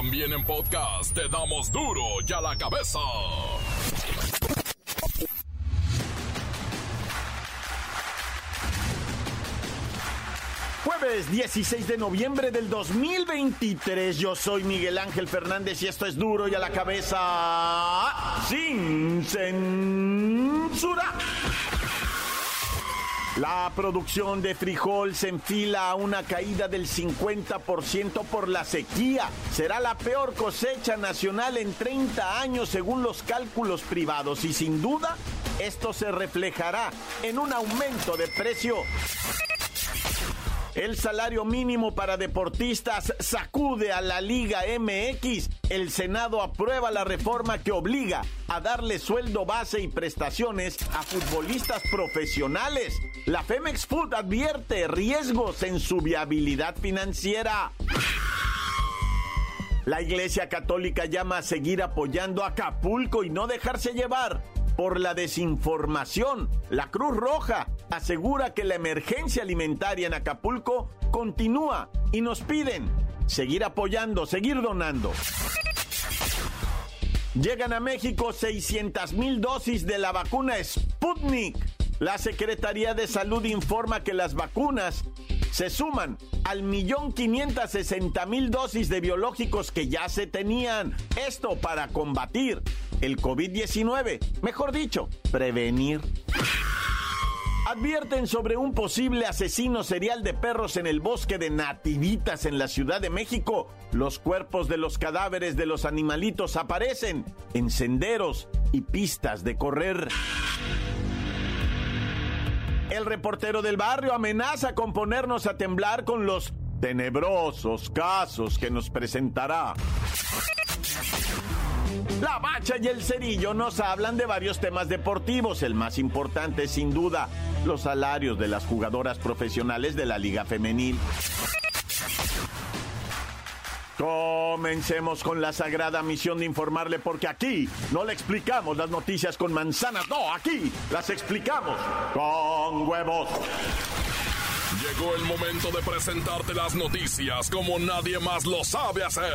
También en podcast te damos duro y a la cabeza. Jueves 16 de noviembre del 2023. Yo soy Miguel Ángel Fernández y esto es duro y a la cabeza sin censura. La producción de frijol se enfila a una caída del 50% por la sequía. Será la peor cosecha nacional en 30 años según los cálculos privados y sin duda esto se reflejará en un aumento de precio el salario mínimo para deportistas sacude a la Liga MX. El Senado aprueba la reforma que obliga a darle sueldo base y prestaciones a futbolistas profesionales. La Femex Food advierte riesgos en su viabilidad financiera. La Iglesia Católica llama a seguir apoyando a Acapulco y no dejarse llevar por la desinformación. La Cruz Roja asegura que la emergencia alimentaria en Acapulco continúa y nos piden seguir apoyando, seguir donando. Llegan a México 600 mil dosis de la vacuna Sputnik. La Secretaría de Salud informa que las vacunas se suman al millón quinientas sesenta mil dosis de biológicos que ya se tenían. Esto para combatir el COVID-19, mejor dicho, prevenir. Advierten sobre un posible asesino serial de perros en el bosque de Nativitas en la Ciudad de México. Los cuerpos de los cadáveres de los animalitos aparecen en senderos y pistas de correr. El reportero del barrio amenaza con ponernos a temblar con los tenebrosos casos que nos presentará. La Bacha y el Cerillo nos hablan de varios temas deportivos. El más importante, sin duda, los salarios de las jugadoras profesionales de la Liga Femenil. Comencemos con la sagrada misión de informarle porque aquí no le explicamos las noticias con manzanas, no, aquí las explicamos con huevos. Llegó el momento de presentarte las noticias como nadie más lo sabe hacer.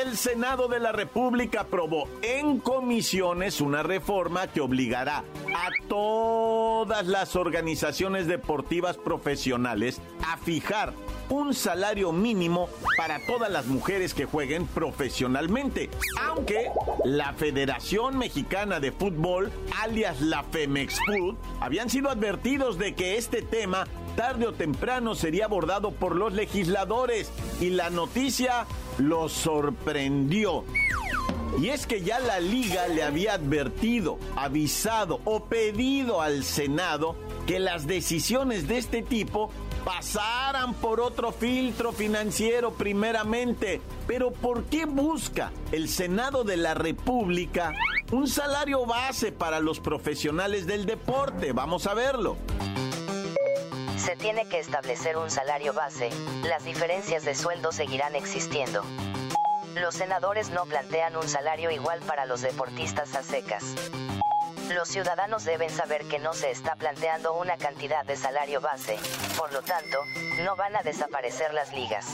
El Senado de la República aprobó en comisiones una reforma que obligará a todas las organizaciones deportivas profesionales a fijar un salario mínimo para todas las mujeres que jueguen profesionalmente. Aunque la Federación Mexicana de Fútbol, alias la Femex Food, habían sido advertidos de que este tema tarde o temprano sería abordado por los legisladores y la noticia los sorprendió. Y es que ya la liga le había advertido, avisado o pedido al Senado que las decisiones de este tipo pasaran por otro filtro financiero primeramente. Pero ¿por qué busca el Senado de la República un salario base para los profesionales del deporte? Vamos a verlo. Se tiene que establecer un salario base, las diferencias de sueldo seguirán existiendo. Los senadores no plantean un salario igual para los deportistas a secas. Los ciudadanos deben saber que no se está planteando una cantidad de salario base, por lo tanto, no van a desaparecer las ligas.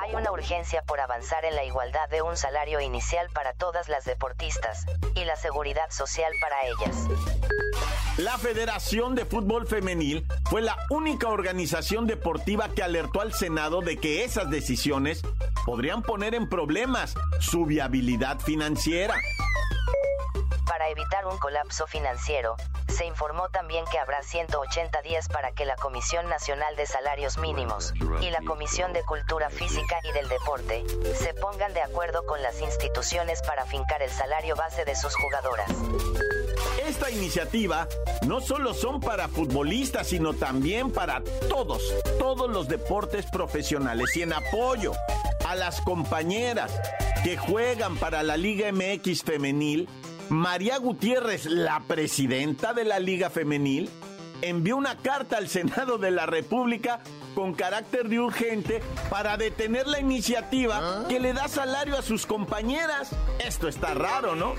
Hay una urgencia por avanzar en la igualdad de un salario inicial para todas las deportistas, y la seguridad social para ellas. La Federación de Fútbol Femenil fue la única organización deportiva que alertó al Senado de que esas decisiones podrían poner en problemas su viabilidad financiera. Para evitar un colapso financiero, se informó también que habrá 180 días para que la Comisión Nacional de Salarios Mínimos y la Comisión de Cultura Física y del Deporte se pongan de acuerdo con las instituciones para fincar el salario base de sus jugadoras. Esta iniciativa no solo son para futbolistas, sino también para todos, todos los deportes profesionales y en apoyo a las compañeras que juegan para la Liga MX femenil María Gutiérrez, la presidenta de la Liga Femenil, envió una carta al Senado de la República con carácter de urgente para detener la iniciativa que le da salario a sus compañeras. Esto está raro, ¿no?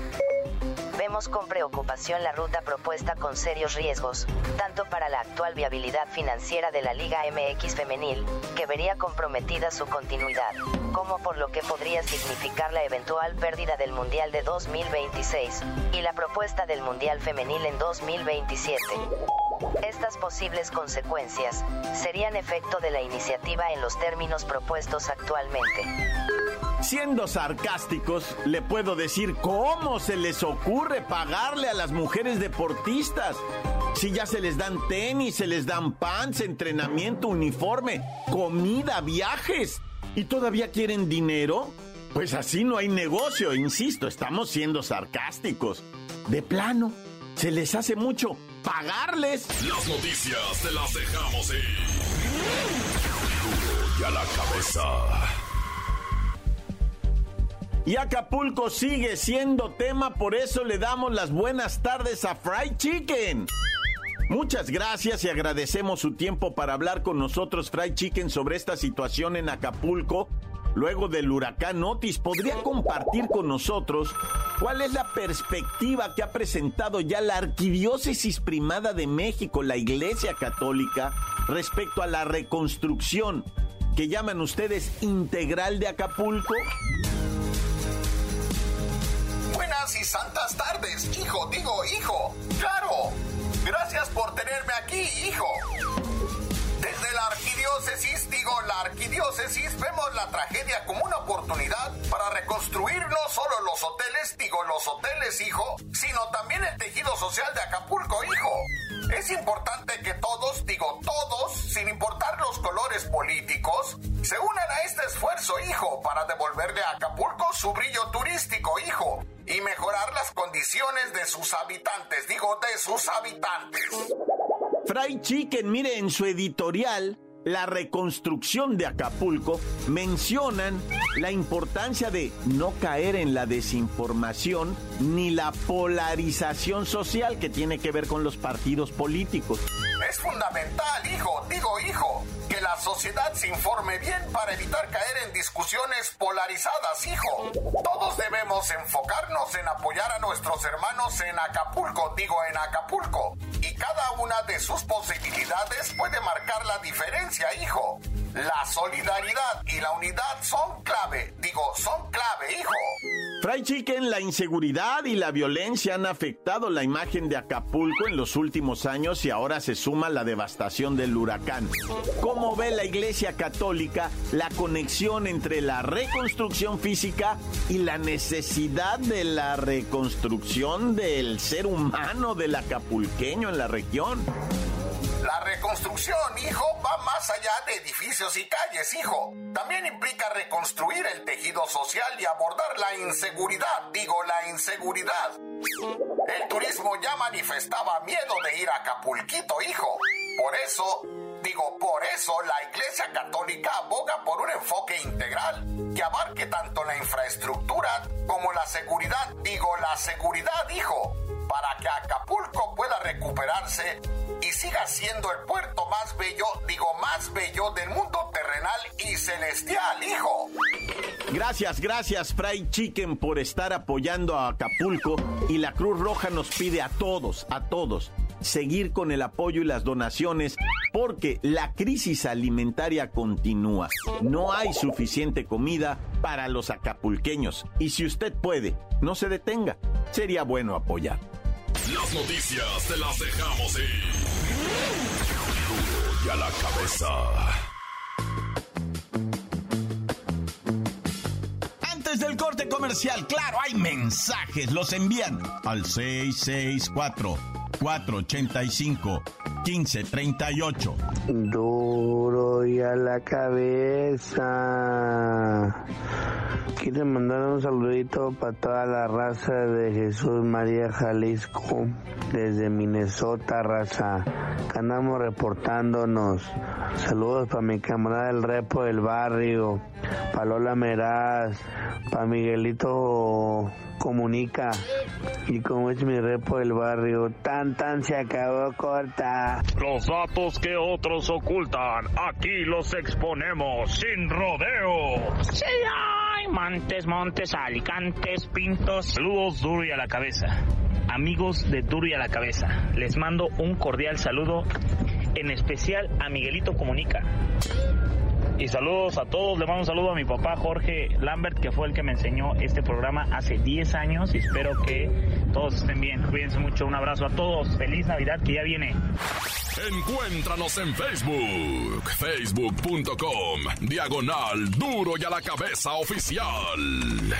Vemos con preocupación la ruta propuesta con serios riesgos, tanto para la actual viabilidad financiera de la Liga MX femenil, que vería comprometida su continuidad, como por lo que podría significar la eventual pérdida del Mundial de 2026 y la propuesta del Mundial femenil en 2027. Estas posibles consecuencias serían efecto de la iniciativa en los términos propuestos actualmente. Siendo sarcásticos, le puedo decir cómo se les ocurre pagarle a las mujeres deportistas. Si ya se les dan tenis, se les dan pants, entrenamiento, uniforme, comida, viajes, y todavía quieren dinero, pues así no hay negocio, insisto, estamos siendo sarcásticos. De plano, se les hace mucho pagarles. Las noticias te las dejamos ir. y a la cabeza. Y Acapulco sigue siendo tema, por eso le damos las buenas tardes a Fried Chicken. Muchas gracias y agradecemos su tiempo para hablar con nosotros, Fried Chicken, sobre esta situación en Acapulco. Luego del huracán Otis, ¿podría compartir con nosotros cuál es la perspectiva que ha presentado ya la Arquidiócesis Primada de México, la Iglesia Católica, respecto a la reconstrucción que llaman ustedes integral de Acapulco? Y santas tardes, hijo, digo, hijo. Claro. Gracias por tenerme aquí, hijo. Desde la arquidiócesis, digo, la arquidiócesis, vemos la tragedia como una oportunidad para reconstruir no solo los hoteles, digo, los hoteles, hijo, sino también el tejido social de Acapulco, hijo. Es importante que todos, digo todos, sin importar los colores políticos, se unan a este esfuerzo, hijo, para devolverle a Acapulco su brillo turístico, hijo, y mejorar las condiciones de sus habitantes, digo, de sus habitantes. Fry Chicken, mire, en su editorial, la reconstrucción de Acapulco, mencionan la importancia de no caer en la desinformación ni la polarización social que tiene que ver con los partidos políticos. Es fundamental, hijo, digo hijo, que la sociedad se informe bien para evitar caer en discusiones polarizadas, hijo. Todos debemos enfocarnos en apoyar a nuestros hermanos en Acapulco, digo en Acapulco, y cada una de sus posibilidades puede marcar la diferencia, hijo. La solidaridad y la unidad son clave, digo, son clave, hijo. Fry Chicken, la inseguridad y la violencia han afectado la imagen de Acapulco en los últimos años y ahora se suma la devastación del huracán. ¿Cómo ve la Iglesia Católica la conexión entre la reconstrucción física y la necesidad de la reconstrucción del ser humano del acapulqueño en la región? La reconstrucción, hijo, va más allá de edificios y calles, hijo. También implica reconstruir el tejido social y abordar la inseguridad, digo, la inseguridad. El turismo ya manifestaba miedo de ir a Acapulquito, hijo. Por eso, digo, por eso la Iglesia Católica aboga por un enfoque integral que abarque tanto la infraestructura como la seguridad, digo, la seguridad, hijo para que Acapulco pueda recuperarse y siga siendo el puerto más bello, digo más bello del mundo terrenal y celestial, hijo. Gracias, gracias Fry Chicken por estar apoyando a Acapulco y la Cruz Roja nos pide a todos, a todos, seguir con el apoyo y las donaciones porque la crisis alimentaria continúa. No hay suficiente comida para los acapulqueños y si usted puede, no se detenga. Sería bueno apoyar. Las noticias te las dejamos ir. Y a la cabeza. Antes del corte comercial, claro, hay mensajes. Los envían al 664 485 1538. Duro y a la cabeza. Quiero mandar un saludito para toda la raza de Jesús María Jalisco, desde Minnesota, raza. Andamos reportándonos. Saludos para mi camarada el repo del barrio, para Lola Meraz, para Miguelito Comunica. Y como es mi repo del barrio, tan tan se acabó corta. Los datos que otros ocultan, aquí los exponemos sin rodeo. Sí, hay Montes, Montes, Alicantes, Pintos. Saludos duro y a la cabeza. Amigos de Duro y a la cabeza, les mando un cordial saludo, en especial a Miguelito Comunica. Y saludos a todos, le mando un saludo a mi papá Jorge Lambert, que fue el que me enseñó este programa hace 10 años y espero que todos estén bien. Cuídense mucho, un abrazo a todos, feliz Navidad que ya viene. Encuéntranos en Facebook, facebook.com, diagonal duro y a la cabeza oficial.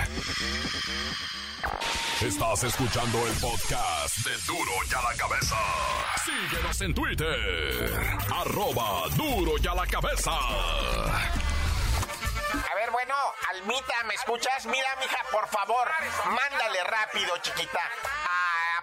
Estás escuchando el podcast de duro y a la cabeza. Síguenos en Twitter, arroba duro y a la cabeza. Ver, bueno, Almita, ¿me escuchas? Mira, mija, por favor, mándale rápido, chiquita,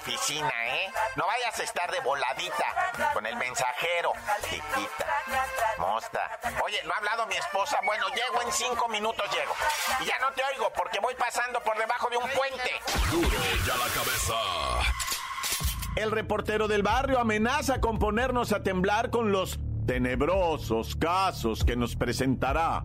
oficina, ¿eh? No vayas a estar de voladita con el mensajero, chiquita. Mosta. Oye, ¿no ha hablado mi esposa? Bueno, llego en cinco minutos, llego. Y ya no te oigo porque voy pasando por debajo de un puente. Duro y a la cabeza. El reportero del barrio amenaza con ponernos a temblar con los tenebrosos casos que nos presentará.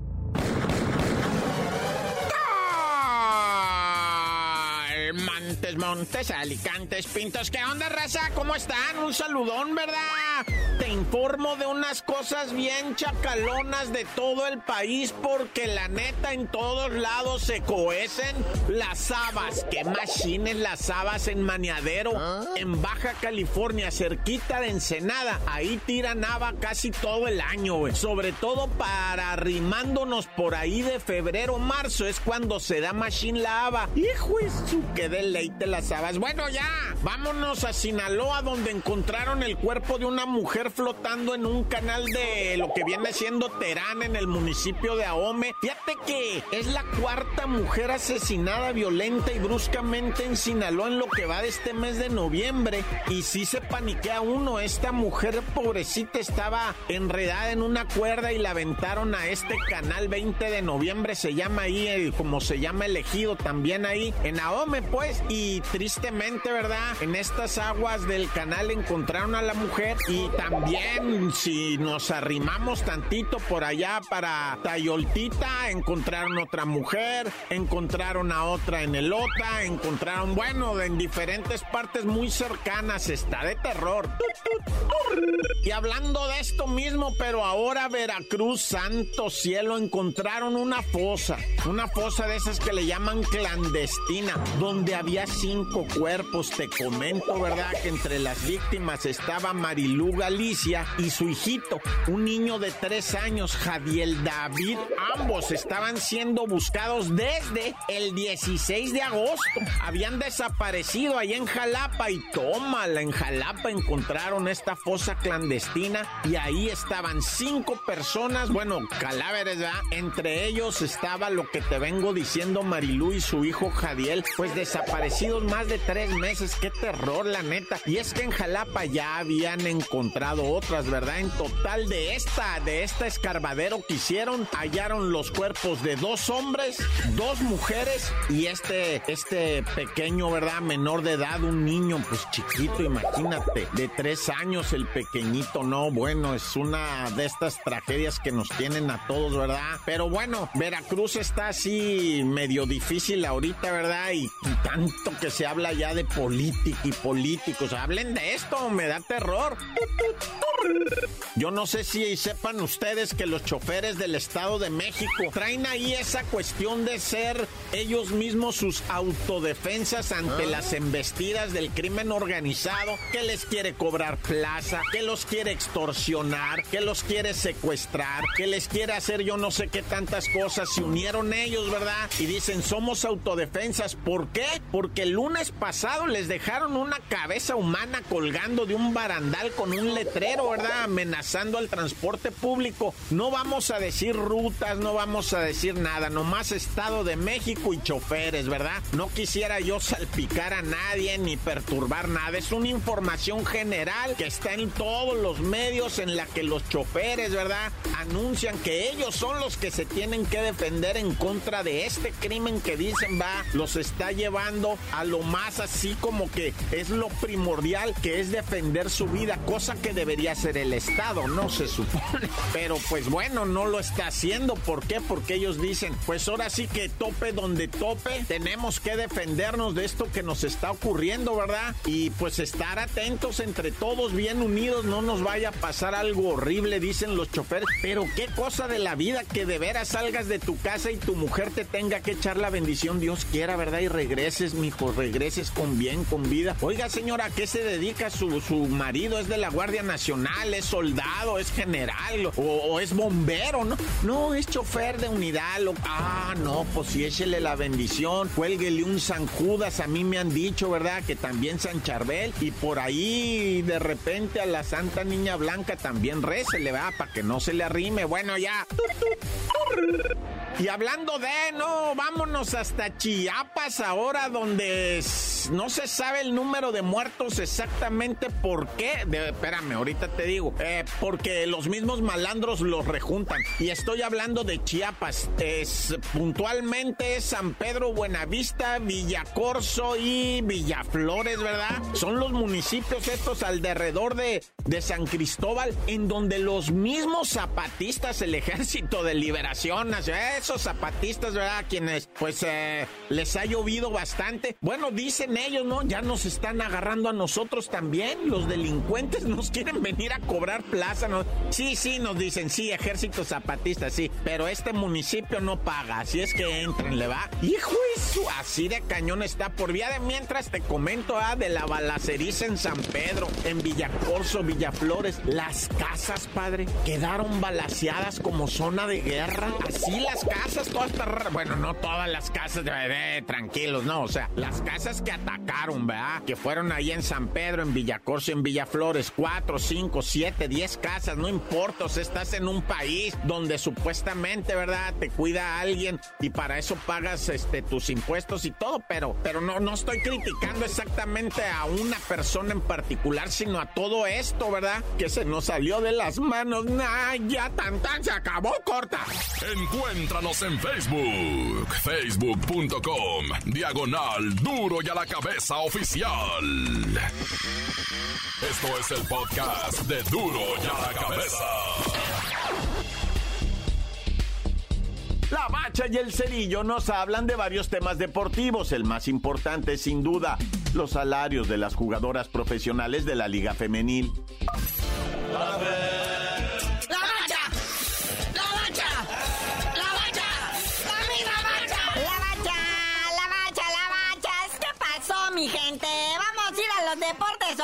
Montes, Montes, Alicantes, Pintos. ¿Qué onda, raza? ¿Cómo están? Un saludón, ¿verdad? Te informo de unas cosas bien chacalonas de todo el país porque la neta en todos lados se cohecen las habas. ¿Qué machines las habas en Maniadero? En Baja California, cerquita de Ensenada. Ahí tiran haba casi todo el año, güey. Sobre todo para arrimándonos por ahí de febrero, marzo. Es cuando se da machine la haba. Hijo de su que deleite las habas. Bueno, ya, vámonos a Sinaloa, donde encontraron el cuerpo de una mujer flotando en un canal de lo que viene siendo Terán en el municipio de Ahome. Fíjate que es la cuarta mujer asesinada violenta y bruscamente en Sinaloa en lo que va de este mes de noviembre. Y sí se paniquea uno. Esta mujer pobrecita estaba enredada en una cuerda y la aventaron a este canal 20 de noviembre. Se llama ahí, eh, como se llama elegido también ahí en Ahome, pues. Y tristemente, ¿verdad? En estas aguas del canal encontraron a la mujer y también si nos arrimamos tantito por allá para Tayoltita, encontraron otra mujer, encontraron a otra en Elota, encontraron, bueno, en diferentes partes muy cercanas, está de terror. Y hablando de esto mismo, pero ahora Veracruz, santo cielo, encontraron una fosa, una fosa de esas que le llaman clandestina, donde había cinco cuerpos, te comento, ¿verdad? Que entre las víctimas estaba Marilú Galicia y su hijito, un niño de tres años, Javier David. Ambos estaban siendo buscados desde el 16 de agosto. Habían desaparecido ahí en Jalapa y tómala, en Jalapa encontraron esta fosa clandestina y ahí estaban cinco personas, bueno, cadáveres, ¿verdad? Entre ellos estaba lo que te vengo diciendo Marilú y su hijo Jadiel, pues desaparecidos más de tres meses. Qué terror, la neta. Y es que en Jalapa ya habían encontrado otras, ¿verdad? En total de esta, de esta escarbadero que hicieron, hallaron los cuerpos de dos hombres, dos mujeres y este, este pequeño, ¿verdad? Menor de edad, un niño, pues chiquito, imagínate, de tres años el pequeñito, no, bueno, es una de estas tragedias que nos tienen a todos, ¿verdad? Pero bueno, Veracruz está así medio difícil ahorita, ¿verdad? Y, tanto que se habla ya de política y políticos, hablen de esto, me da terror. Yo no sé si sepan ustedes que los choferes del Estado de México traen ahí esa cuestión de ser ellos mismos sus autodefensas ante ah. las embestidas del crimen organizado, que les quiere cobrar plaza, que los quiere extorsionar, que los quiere secuestrar, que les quiere hacer yo no sé qué tantas cosas. Se unieron ellos, ¿verdad? Y dicen, somos autodefensas. ¿Por qué? Porque el lunes pasado les dejaron una cabeza humana colgando de un barandal con un letrero, ¿verdad? Amenazando al transporte público. No vamos a decir rutas, no vamos a decir nada, nomás Estado de México y choferes, ¿verdad? No quisiera yo salpicar a nadie ni perturbar nada. Es una información general que está en todos los medios en la que los choferes, ¿verdad? Anuncian que ellos son los que se tienen que defender en contra de este crimen que dicen va, los está llevando a lo más así como que es lo primordial que es defender su vida, cosa que debería ser el Estado, no se supone. Pero pues bueno, no lo está haciendo. ¿Por qué? Porque ellos dicen, pues ahora sí que tope donde tope, tenemos que defendernos de esto que nos está ocurriendo, ¿verdad? Y pues estar atentos entre todos, bien unidos, no nos vaya a pasar algo horrible, dicen los choferes. Pero qué cosa de la vida que de veras salgas de tu casa y tu mujer te tenga que echar la bendición, Dios quiera, ¿verdad? Y regreses, mijo, regreses con bien, con vida. Oiga, señora, ¿a qué se dedica su, su marido? ¿Es de la Guardia Nacional? ¿Es soldado? ¿Es general? ¿O, es bombero? No, no, es chofer de unidad. Ah, no, pues sí, échele la bendición. Cuélguele un San Judas. A mí me han dicho, ¿verdad? Que también San Charbel. Y por ahí, de repente, a la Santa Niña Blanca también le va, para que no se le arrime. Bueno, ya. Y hablando de, no, vámonos hasta Chiapas ahora, donde no se sabe el número de muertos exactamente por qué. espérame, ahorita te digo. Eh, porque los mismos malandros los rejuntan. Y estoy hablando de Chiapas. Es puntualmente San Pedro, Buenavista, Villacorso y Villaflores, ¿verdad? Son los municipios estos alrededor de, de San Cristóbal, en donde los mismos zapatistas, el Ejército de Liberación Nacional, esos zapatistas, ¿verdad? Quienes, pues, eh, les ha llovido bastante. Bueno, dicen ellos, ¿no? Ya nos están agarrando a nosotros también. Los delincuentes nos quieren venir a cobrar plaza. ¿no? Sí, sí, nos dicen, sí, ejército zapatista, sí. Pero este municipio no paga. Así es que entren, ¿le va? Hijo eso, así de cañón está. Por vía de mientras te comento, ah, de la balaceriza en San Pedro, en Villacorso, Villaflores. Las casas, padre, quedaron balaseadas como zona de guerra. Así las casas casas todas Bueno, no todas las casas de bebé, tranquilos, no. O sea, las casas que atacaron, ¿verdad? Que fueron ahí en San Pedro, en Villacorso, en Villaflores. Cuatro, cinco, siete, diez casas, no importa. O sea, estás en un país donde supuestamente, ¿verdad? Te cuida alguien y para eso pagas este, tus impuestos y todo. Pero, pero no, no estoy criticando exactamente a una persona en particular, sino a todo esto, ¿verdad? Que se nos salió de las manos. Nah, ya tan tan se acabó, corta. Encuéntranos en Facebook, facebook.com, diagonal duro y a la cabeza oficial. Esto es el podcast de duro y a la cabeza. La Bacha y el Cerillo nos hablan de varios temas deportivos. El más importante, sin duda, los salarios de las jugadoras profesionales de la Liga Femenil.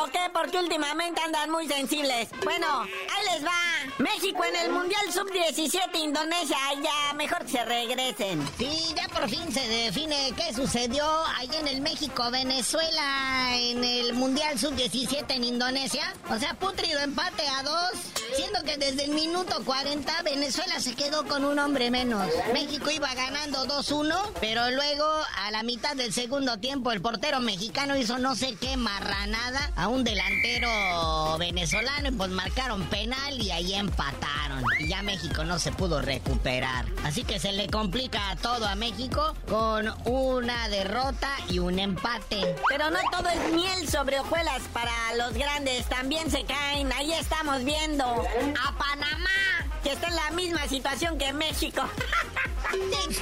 O qué? Porque últimamente andan muy sensibles. Bueno, ahí les va. México en el Mundial Sub-17 Indonesia. Ya mejor se regresen. Sí, ya por fin se define qué sucedió ahí en el México-Venezuela en el Mundial Sub-17 en Indonesia. O sea, putrido empate a dos. Siendo que desde el minuto 40 Venezuela se quedó con un hombre menos. México iba ganando 2-1, pero luego a la mitad del segundo tiempo el portero mexicano hizo no sé qué marranada a un delantero venezolano y pues marcaron penal y ahí empataron. Y ya México no se pudo recuperar. Así que se le complica todo a México con una derrota y un empate. Pero no todo es miel sobre hojuelas para los grandes. También se caen. Ahí estamos viendo a Panamá, que está en la misma situación que México.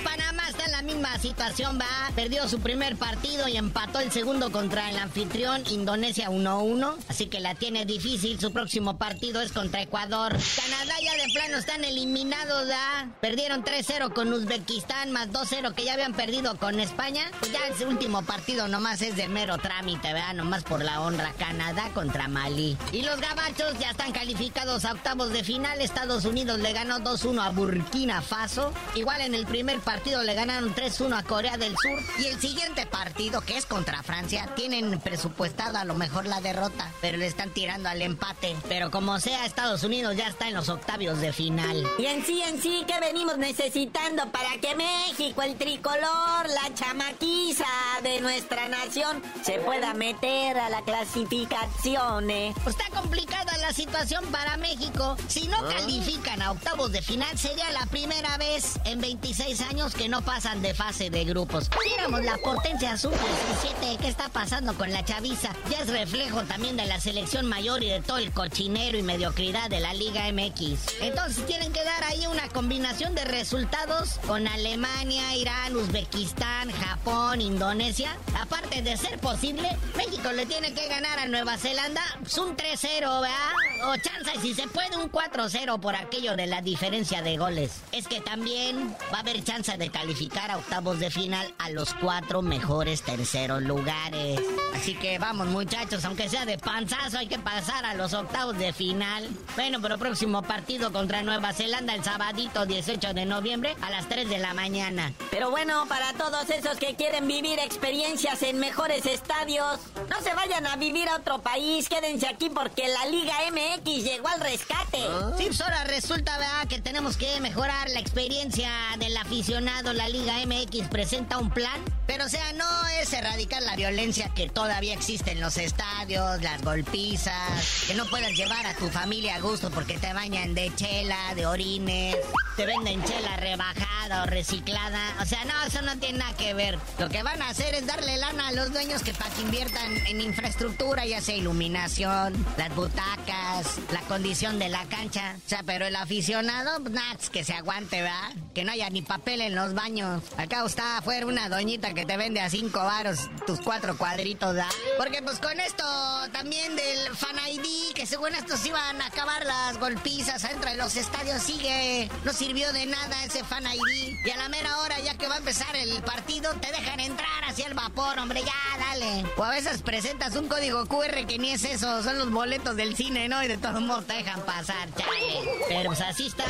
Panamá está en la misma situación, va. Perdió su primer partido y empató el segundo contra el anfitrión Indonesia 1-1. Así que la tiene difícil. Su próximo partido es contra Ecuador. Canadá ya de plano están eliminados, ¿da? Perdieron 3-0 con Uzbekistán, más 2-0 que ya habían perdido con España. Pues ya ese último partido nomás es de mero trámite, ¿verdad? Nomás por la honra. Canadá contra Mali. Y los gabachos ya están calificados a octavos de final. Estados Unidos le ganó 2-1 a Burkina Faso. Igual en el primer partido le ganaron 3-1 a Corea del Sur. Y el siguiente partido, que es contra Francia, tienen presupuestado a lo mejor la derrota, pero le están tirando al empate. Pero como sea, Estados Unidos ya está en los octavios de final. Y en sí, en sí, ¿qué venimos necesitando para que México, el tricolor, la chamaquiza de nuestra nación, se pueda meter a la clasificación? Eh? Pues está complicada la situación para México. Si no Ah. califican a octavos de final, sería la primera vez en 26 años que no pasan de fase de grupos. Éramos la potencia sub-17. ¿Qué está pasando con la chaviza? Ya es reflejo también de la selección mayor y de todo el cochinero y mediocridad de la Liga MX. Entonces tienen que dar ahí una combinación de resultados con Alemania, Irán, Uzbekistán, Japón, Indonesia. Aparte de ser posible, México le tiene que ganar a Nueva Zelanda un 3-0, ¿verdad? Si se puede, un 4-0 por aquello de la diferencia de goles. Es que también va a haber chance de calificar a octavos de final a los cuatro mejores terceros lugares. Así que vamos, muchachos, aunque sea de panzazo, hay que pasar a los octavos de final. Bueno, pero próximo partido contra Nueva Zelanda el sabadito 18 de noviembre a las 3 de la mañana. Pero bueno, para todos esos que quieren vivir experiencias en mejores estadios, no se vayan a vivir a otro país, quédense aquí porque la Liga MX llegó al rescate. Sí, pues ahora resulta, ¿verdad? Que tenemos que mejorar la experiencia del aficionado. La Liga MX presenta un plan, pero o sea, no es erradicar la violencia que todavía existe en los estadios, las golpizas, que no puedas llevar a tu familia a gusto porque te bañan de chela, de orines, te venden chela rebajada o reciclada. O sea, no, eso no tiene nada que ver. Lo que van a hacer es darle lana a los dueños que para que inviertan en infraestructura, ya sea iluminación, las butacas, la condición de la cancha. O sea, pero el aficionado, pues, nada, que se aguante, ¿verdad? Que no haya ni papel en los baños. Acá está afuera una doñita que te vende a cinco varos tus cuatro cuadritos, ¿verdad? Porque pues con esto también del Fan ID, que según estos iban a acabar las golpizas adentro de los estadios, sigue. No sirvió de nada ese Fan ID. Y a la mera hora, ya que va a empezar el partido, te dejan entrar hacia el vapor, hombre, ya, dale. O a veces presentas un código QR que ni es eso, son los boletos del cine, ¿no? Y de todos modos te dejan pasar, chale. Pero pues así están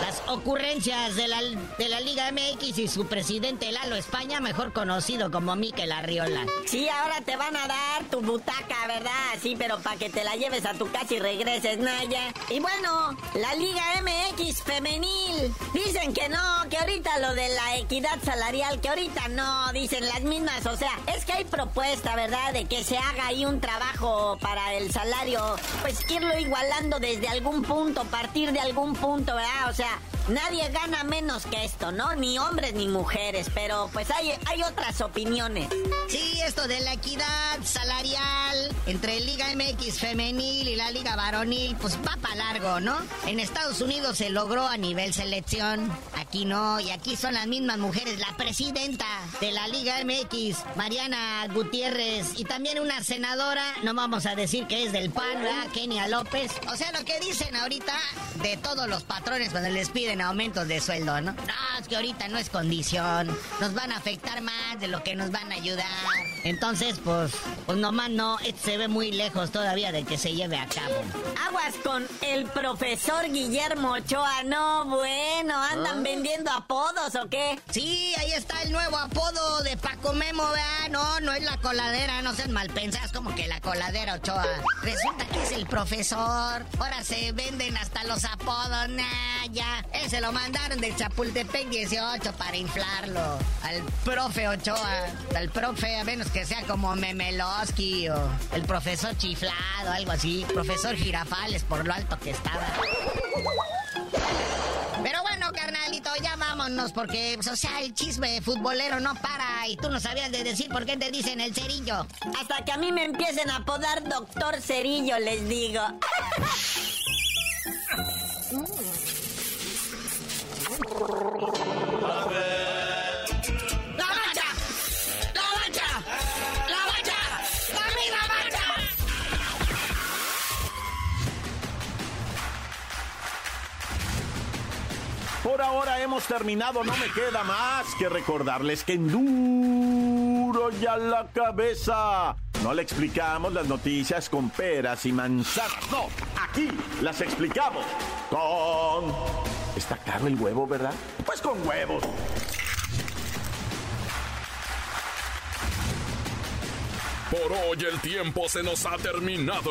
las ocurrencias de la, de la Liga MX y su presidente Lalo España, mejor conocido como Mikel Arriola. Sí, ahora te van a dar tu butaca, ¿verdad? Sí, pero para que te la lleves a tu casa y regreses, Naya. Y bueno, la Liga MX femenil. Dicen que no, que ahorita lo de la equidad salarial, que ahorita no, dicen las mismas. O sea, es que hay propuesta, ¿verdad? De que se haga ahí un trabajo para el salario, pues irlo igualando desde algún punto, partir de algún punto, ¿verdad? O sea, nadie gana menos que esto, ¿no? Ni hombres ni mujeres, pero pues hay, hay otras opiniones. Sí, esto de la equidad salarial entre Liga MX femenil y la Liga varonil, pues va para largo, ¿no? En Estados Unidos se logró a nivel selección, aquí no, y aquí son las mismas mujeres, la presidenta de la Liga MX, Mariana Gutiérrez, y también una senadora, no vamos a decir que es del PAN, ¿verdad? Kenia López. O sea, lo que dicen ahorita de todos los patrones cuando les piden aumentos de sueldo, ¿no? No, es que ahorita no es condición, nos van a afectar más de lo que nos van a ayudar. Entonces, pues, pues nomás no, esto se ve muy lejos todavía de que se lleve a cabo. Aguas con el profesor Guillermo Ochoa, no, bueno, ¿andan vendiendo apodos o qué? Sí, ahí está el nuevo apodo de Paco Memo, ¿verdad? No, no es la coladera, no sean mal pensadas como que la coladera Ochoa. Resulta que es el profesor. Ahora se venden hasta los apodos, nah, ya. Ese lo mandaron del Chapultepec 18 para inflarlo. Al profe Ochoa, al profe, a menos que sea como Memeloski o el profesor chiflado, algo así. Profesor Girafales por lo alto que estaba. Pero bueno, carnalito, ya vámonos porque, pues, o sea, el chisme futbolero no para y tú no sabías de decir por qué te dicen el cerillo. Hasta que a mí me empiecen a apodar Doctor Cerillo, les digo. Por ahora hemos terminado, no me queda más que recordarles que en duro ya la cabeza. No le explicamos las noticias con peras y manzanas. No, aquí las explicamos con Está caro el huevo, ¿verdad? Pues con huevos. Por hoy el tiempo se nos ha terminado.